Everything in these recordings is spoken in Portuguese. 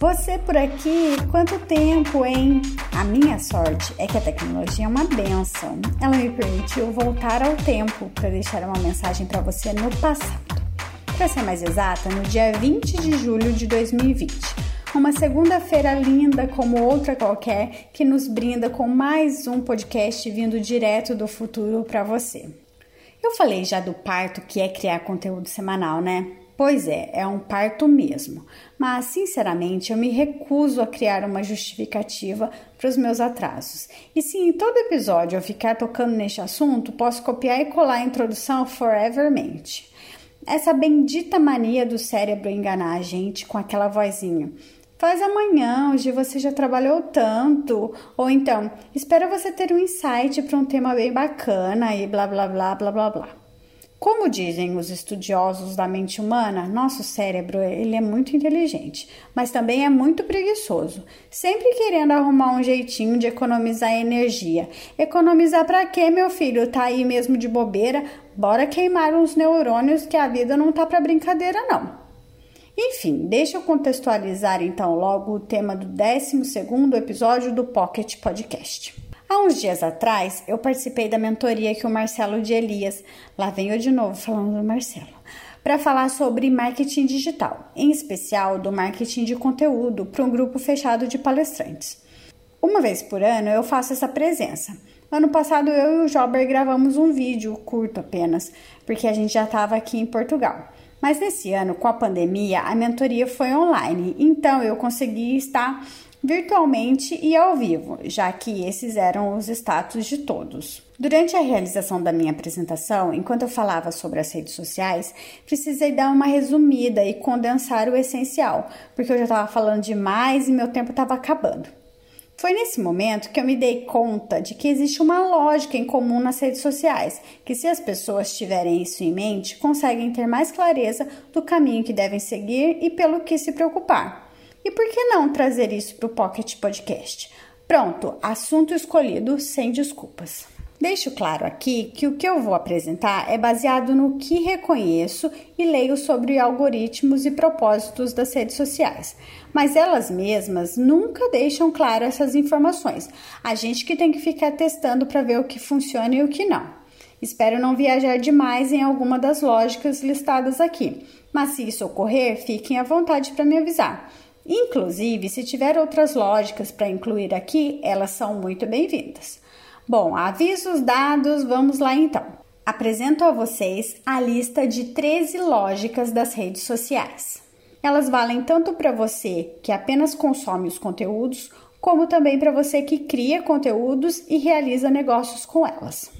Você por aqui, quanto tempo, hein? A minha sorte é que a tecnologia é uma benção. Ela me permitiu voltar ao tempo para deixar uma mensagem para você no passado. Para ser mais exata, no dia 20 de julho de 2020. Uma segunda-feira linda como outra qualquer que nos brinda com mais um podcast vindo direto do futuro para você. Eu falei já do parto que é criar conteúdo semanal, né? Pois é, é um parto mesmo. Mas, sinceramente, eu me recuso a criar uma justificativa para os meus atrasos. E se em todo episódio eu ficar tocando neste assunto, posso copiar e colar a introdução forevermente. Essa bendita mania do cérebro enganar a gente com aquela vozinha. Faz amanhã, hoje você já trabalhou tanto. Ou então, espera você ter um insight para um tema bem bacana e blá blá blá blá blá blá. Como dizem os estudiosos da mente humana, nosso cérebro ele é muito inteligente, mas também é muito preguiçoso, sempre querendo arrumar um jeitinho de economizar energia. Economizar para quê, meu filho? Tá aí mesmo de bobeira? Bora queimar uns neurônios que a vida não tá para brincadeira não. Enfim, deixa eu contextualizar então logo o tema do 12º episódio do Pocket Podcast. Há uns dias atrás, eu participei da mentoria que o Marcelo de Elias, lá venho de novo falando do Marcelo, para falar sobre marketing digital, em especial do marketing de conteúdo para um grupo fechado de palestrantes. Uma vez por ano eu faço essa presença. Ano passado eu e o Jober gravamos um vídeo curto apenas, porque a gente já estava aqui em Portugal. Mas nesse ano, com a pandemia, a mentoria foi online, então eu consegui estar virtualmente e ao vivo, já que esses eram os status de todos. Durante a realização da minha apresentação, enquanto eu falava sobre as redes sociais, precisei dar uma resumida e condensar o essencial, porque eu já estava falando demais e meu tempo estava acabando. Foi nesse momento que eu me dei conta de que existe uma lógica em comum nas redes sociais, que se as pessoas tiverem isso em mente, conseguem ter mais clareza do caminho que devem seguir e pelo que se preocupar. E por que não trazer isso para o Pocket Podcast? Pronto, assunto escolhido sem desculpas. Deixo claro aqui que o que eu vou apresentar é baseado no que reconheço e leio sobre algoritmos e propósitos das redes sociais, mas elas mesmas nunca deixam claro essas informações. A gente que tem que ficar testando para ver o que funciona e o que não. Espero não viajar demais em alguma das lógicas listadas aqui, mas se isso ocorrer, fiquem à vontade para me avisar. Inclusive, se tiver outras lógicas para incluir aqui, elas são muito bem-vindas. Bom, avisos dados, vamos lá então. Apresento a vocês a lista de 13 lógicas das redes sociais. Elas valem tanto para você que apenas consome os conteúdos, como também para você que cria conteúdos e realiza negócios com elas.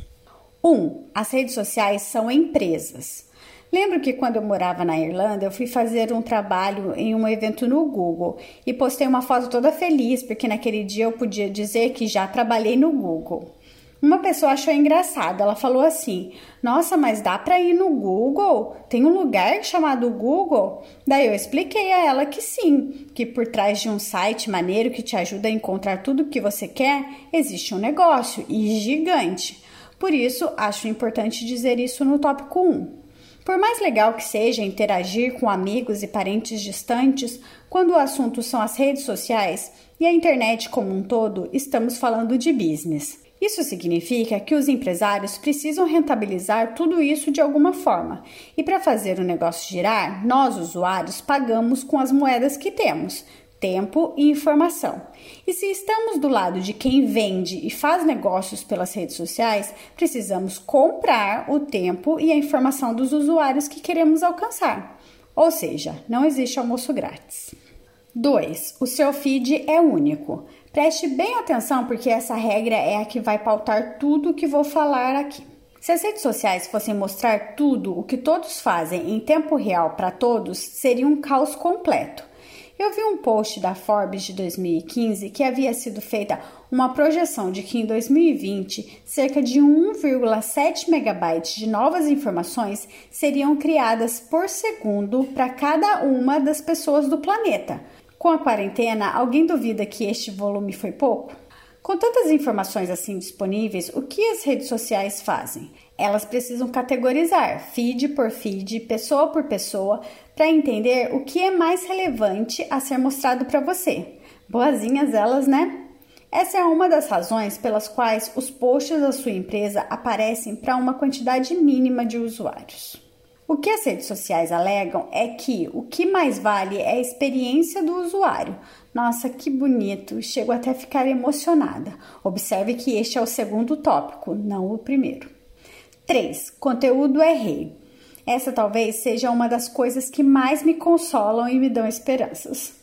1. Um, as redes sociais são empresas. Lembro que quando eu morava na Irlanda, eu fui fazer um trabalho em um evento no Google e postei uma foto toda feliz, porque naquele dia eu podia dizer que já trabalhei no Google. Uma pessoa achou engraçado, ela falou assim: Nossa, mas dá para ir no Google? Tem um lugar chamado Google? Daí eu expliquei a ela que sim, que por trás de um site maneiro que te ajuda a encontrar tudo o que você quer, existe um negócio e gigante. Por isso, acho importante dizer isso no tópico 1. Por mais legal que seja interagir com amigos e parentes distantes, quando o assunto são as redes sociais e a internet como um todo, estamos falando de business. Isso significa que os empresários precisam rentabilizar tudo isso de alguma forma. E para fazer o negócio girar, nós, usuários, pagamos com as moedas que temos, tempo e informação. E se estamos do lado de quem vende e faz negócios pelas redes sociais, precisamos comprar o tempo e a informação dos usuários que queremos alcançar. Ou seja, não existe almoço grátis. 2. O seu feed é único. Preste bem atenção porque essa regra é a que vai pautar tudo o que vou falar aqui. Se as redes sociais fossem mostrar tudo o que todos fazem em tempo real para todos, seria um caos completo. Eu vi um post da Forbes de 2015 que havia sido feita uma projeção de que em 2020 cerca de 1,7 megabytes de novas informações seriam criadas por segundo para cada uma das pessoas do planeta. Com a quarentena, alguém duvida que este volume foi pouco? Com tantas informações assim disponíveis, o que as redes sociais fazem? Elas precisam categorizar feed por feed, pessoa por pessoa, para entender o que é mais relevante a ser mostrado para você. Boazinhas elas, né? Essa é uma das razões pelas quais os posts da sua empresa aparecem para uma quantidade mínima de usuários. O que as redes sociais alegam é que o que mais vale é a experiência do usuário. Nossa, que bonito! Chego até a ficar emocionada. Observe que este é o segundo tópico, não o primeiro. 3. Conteúdo é rei. Essa talvez seja uma das coisas que mais me consolam e me dão esperanças.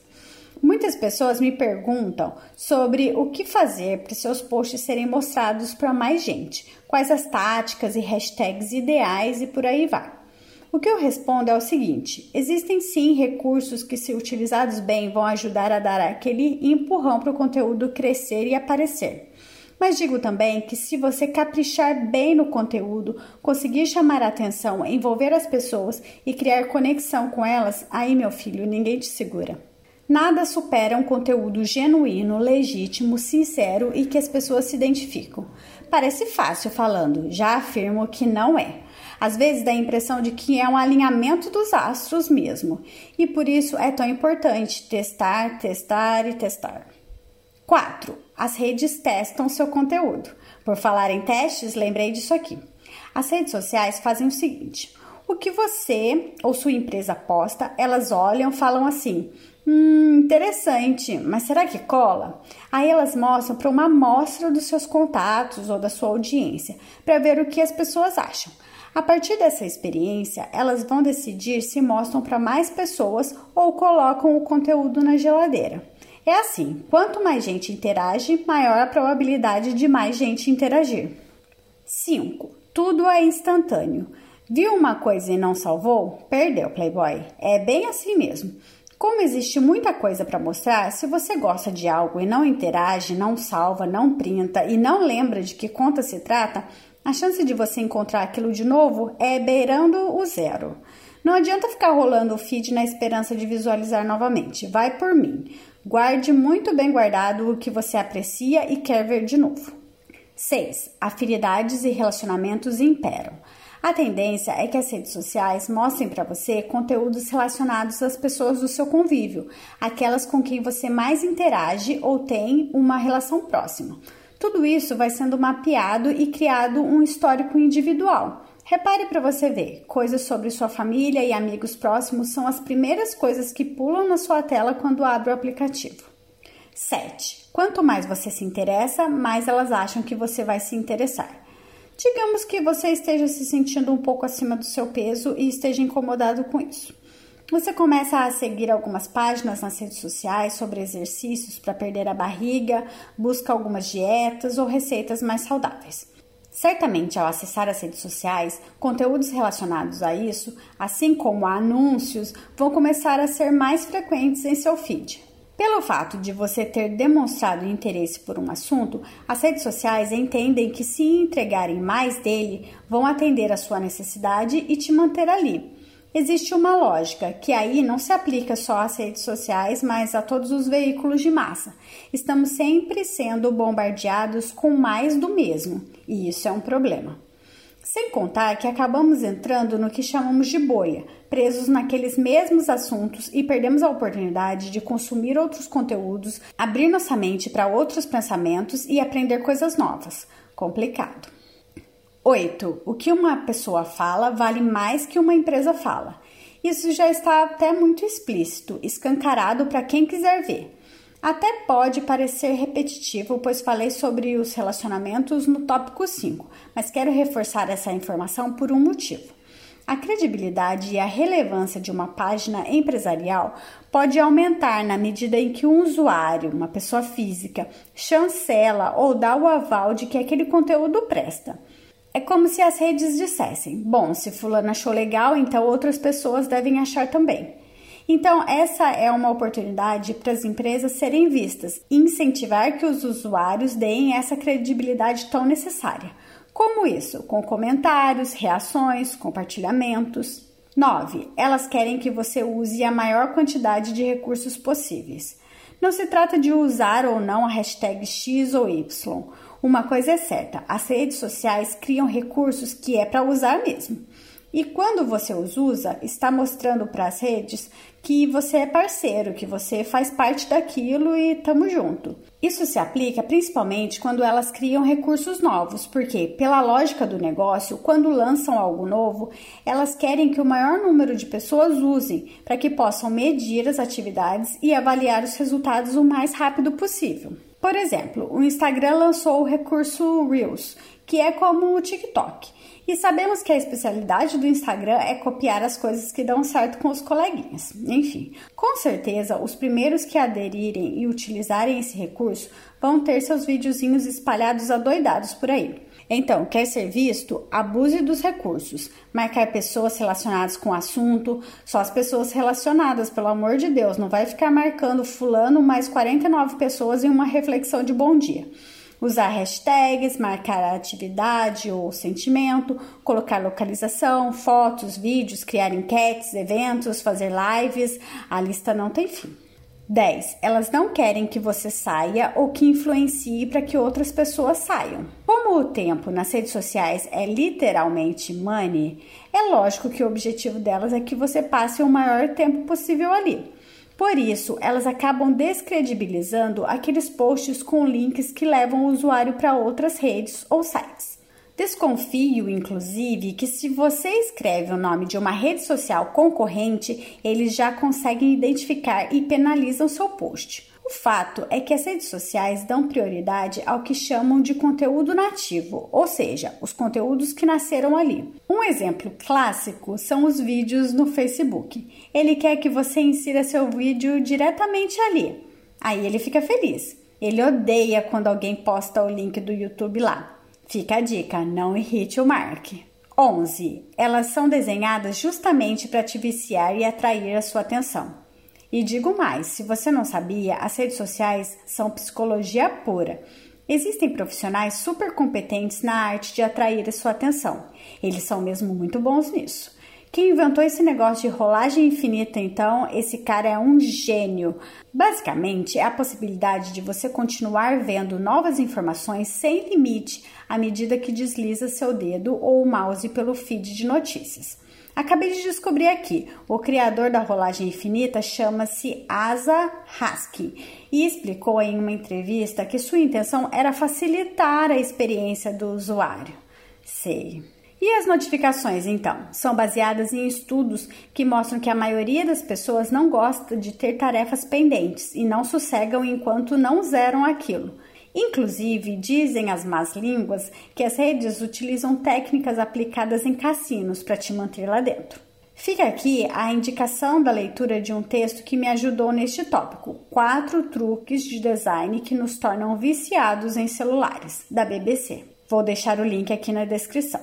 Muitas pessoas me perguntam sobre o que fazer para seus posts serem mostrados para mais gente, quais as táticas e hashtags ideais e por aí vai. O que eu respondo é o seguinte: existem sim recursos que, se utilizados bem, vão ajudar a dar aquele empurrão para o conteúdo crescer e aparecer. Mas digo também que se você caprichar bem no conteúdo, conseguir chamar a atenção, envolver as pessoas e criar conexão com elas, aí meu filho, ninguém te segura. Nada supera um conteúdo genuíno, legítimo, sincero e que as pessoas se identificam. Parece fácil falando, já afirmo que não é. Às vezes dá a impressão de que é um alinhamento dos astros mesmo, e por isso é tão importante testar, testar e testar. 4. As redes testam seu conteúdo. Por falar em testes, lembrei disso aqui. As redes sociais fazem o seguinte: o que você ou sua empresa posta, elas olham, falam assim: Hum, interessante, mas será que cola? Aí elas mostram para uma amostra dos seus contatos ou da sua audiência, para ver o que as pessoas acham. A partir dessa experiência, elas vão decidir se mostram para mais pessoas ou colocam o conteúdo na geladeira. É assim: quanto mais gente interage, maior a probabilidade de mais gente interagir. 5. Tudo é instantâneo. Viu uma coisa e não salvou? Perdeu, Playboy. É bem assim mesmo. Como existe muita coisa para mostrar, se você gosta de algo e não interage, não salva, não printa e não lembra de que conta se trata, a chance de você encontrar aquilo de novo é beirando o zero. Não adianta ficar rolando o feed na esperança de visualizar novamente. Vai por mim. Guarde muito bem guardado o que você aprecia e quer ver de novo. 6. Afinidades e relacionamentos imperam. A tendência é que as redes sociais mostrem para você conteúdos relacionados às pessoas do seu convívio, aquelas com quem você mais interage ou tem uma relação próxima. Tudo isso vai sendo mapeado e criado um histórico individual. Repare para você ver, coisas sobre sua família e amigos próximos são as primeiras coisas que pulam na sua tela quando abre o aplicativo. 7. Quanto mais você se interessa, mais elas acham que você vai se interessar. Digamos que você esteja se sentindo um pouco acima do seu peso e esteja incomodado com isso. Você começa a seguir algumas páginas nas redes sociais sobre exercícios para perder a barriga, busca algumas dietas ou receitas mais saudáveis. Certamente, ao acessar as redes sociais, conteúdos relacionados a isso, assim como anúncios, vão começar a ser mais frequentes em seu feed. Pelo fato de você ter demonstrado interesse por um assunto, as redes sociais entendem que se entregarem mais dele, vão atender a sua necessidade e te manter ali. Existe uma lógica que aí não se aplica só às redes sociais, mas a todos os veículos de massa. Estamos sempre sendo bombardeados com mais do mesmo, e isso é um problema. Sem contar que acabamos entrando no que chamamos de bolha, presos naqueles mesmos assuntos e perdemos a oportunidade de consumir outros conteúdos, abrir nossa mente para outros pensamentos e aprender coisas novas. Complicado. 8. O que uma pessoa fala vale mais que uma empresa fala. Isso já está até muito explícito, escancarado para quem quiser ver. Até pode parecer repetitivo, pois falei sobre os relacionamentos no tópico 5, mas quero reforçar essa informação por um motivo. A credibilidade e a relevância de uma página empresarial pode aumentar na medida em que um usuário, uma pessoa física, chancela ou dá o aval de que aquele conteúdo presta. É como se as redes dissessem: bom, se Fulano achou legal, então outras pessoas devem achar também. Então, essa é uma oportunidade para as empresas serem vistas e incentivar que os usuários deem essa credibilidade tão necessária. Como isso? Com comentários, reações, compartilhamentos. 9. Elas querem que você use a maior quantidade de recursos possíveis. Não se trata de usar ou não a hashtag X ou Y. Uma coisa é certa: as redes sociais criam recursos que é para usar mesmo. E quando você os usa, está mostrando para as redes que você é parceiro, que você faz parte daquilo e tamo junto. Isso se aplica principalmente quando elas criam recursos novos, porque, pela lógica do negócio, quando lançam algo novo, elas querem que o maior número de pessoas usem para que possam medir as atividades e avaliar os resultados o mais rápido possível. Por exemplo, o Instagram lançou o recurso Reels, que é como o TikTok. E sabemos que a especialidade do Instagram é copiar as coisas que dão certo com os coleguinhas. Enfim, com certeza os primeiros que aderirem e utilizarem esse recurso vão ter seus videozinhos espalhados adoidados por aí. Então, quer ser visto? Abuse dos recursos. Marcar pessoas relacionadas com o assunto, só as pessoas relacionadas, pelo amor de Deus. Não vai ficar marcando fulano mais 49 pessoas em uma reflexão de bom dia usar hashtags, marcar a atividade ou sentimento, colocar localização, fotos, vídeos, criar enquetes, eventos, fazer lives, a lista não tem fim. 10. Elas não querem que você saia ou que influencie para que outras pessoas saiam. Como o tempo nas redes sociais é literalmente money, é lógico que o objetivo delas é que você passe o maior tempo possível ali. Por isso, elas acabam descredibilizando aqueles posts com links que levam o usuário para outras redes ou sites. Desconfio, inclusive, que se você escreve o nome de uma rede social concorrente, eles já conseguem identificar e penalizam seu post. O fato é que as redes sociais dão prioridade ao que chamam de conteúdo nativo, ou seja, os conteúdos que nasceram ali. Um exemplo clássico são os vídeos no Facebook. Ele quer que você insira seu vídeo diretamente ali. Aí ele fica feliz. Ele odeia quando alguém posta o link do YouTube lá. Fica a dica, não irrite o Mark. 11. Elas são desenhadas justamente para te viciar e atrair a sua atenção. E digo mais: se você não sabia, as redes sociais são psicologia pura. Existem profissionais super competentes na arte de atrair a sua atenção. Eles são mesmo muito bons nisso. Quem inventou esse negócio de rolagem infinita, então, esse cara é um gênio. Basicamente, é a possibilidade de você continuar vendo novas informações sem limite à medida que desliza seu dedo ou o mouse pelo feed de notícias. Acabei de descobrir aqui. O criador da rolagem infinita chama-se Asa Husky e explicou em uma entrevista que sua intenção era facilitar a experiência do usuário. Sei. E as notificações, então? São baseadas em estudos que mostram que a maioria das pessoas não gosta de ter tarefas pendentes e não sossegam enquanto não zeram aquilo. Inclusive, dizem as más línguas que as redes utilizam técnicas aplicadas em cassinos para te manter lá dentro. Fica aqui a indicação da leitura de um texto que me ajudou neste tópico: Quatro truques de design que nos tornam viciados em celulares, da BBC. Vou deixar o link aqui na descrição.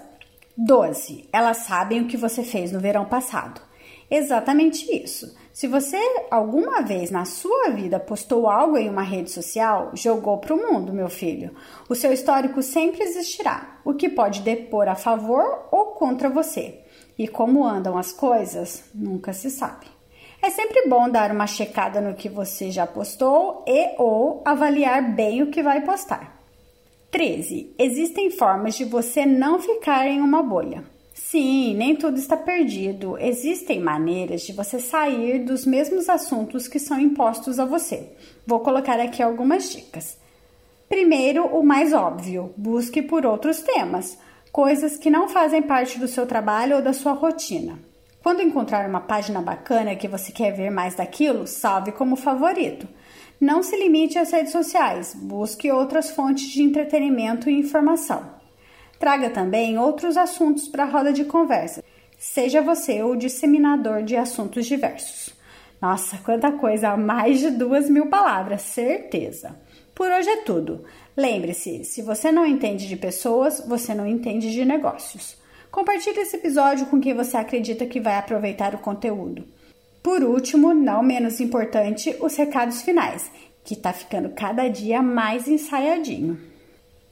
12. Elas sabem o que você fez no verão passado. Exatamente isso. Se você alguma vez na sua vida postou algo em uma rede social, jogou para o mundo, meu filho. O seu histórico sempre existirá, o que pode depor a favor ou contra você. E como andam as coisas, nunca se sabe. É sempre bom dar uma checada no que você já postou e ou avaliar bem o que vai postar. 13. Existem formas de você não ficar em uma bolha. Sim, nem tudo está perdido. Existem maneiras de você sair dos mesmos assuntos que são impostos a você. Vou colocar aqui algumas dicas. Primeiro, o mais óbvio: busque por outros temas, coisas que não fazem parte do seu trabalho ou da sua rotina. Quando encontrar uma página bacana que você quer ver mais daquilo, salve como favorito. Não se limite às redes sociais, busque outras fontes de entretenimento e informação. Traga também outros assuntos para a roda de conversa. Seja você o disseminador de assuntos diversos. Nossa, quanta coisa! Mais de duas mil palavras, certeza! Por hoje é tudo. Lembre-se: se você não entende de pessoas, você não entende de negócios. Compartilhe esse episódio com quem você acredita que vai aproveitar o conteúdo. Por último, não menos importante, os recados finais, que está ficando cada dia mais ensaiadinho.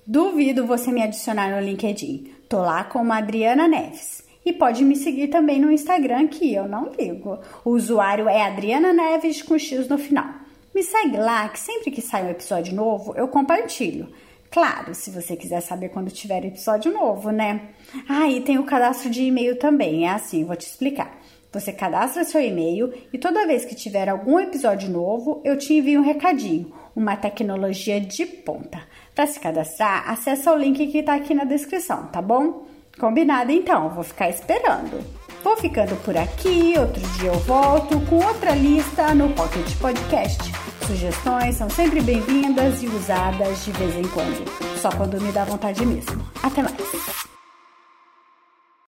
Duvido você me adicionar no LinkedIn. Tô lá como Adriana Neves. E pode me seguir também no Instagram, que eu não ligo. O usuário é Adriana Neves com X no final. Me segue lá, que sempre que sai um episódio novo, eu compartilho. Claro, se você quiser saber quando tiver episódio novo, né? Ah, e tem o cadastro de e-mail também, é assim, vou te explicar. Você cadastra seu e-mail e toda vez que tiver algum episódio novo, eu te envio um recadinho, uma tecnologia de ponta. Para se cadastrar, acessa o link que está aqui na descrição, tá bom? Combinado então, vou ficar esperando. Vou ficando por aqui, outro dia eu volto com outra lista no Pocket Podcast. Sugestões são sempre bem-vindas e usadas de vez em quando, só quando me dá vontade mesmo. Até mais!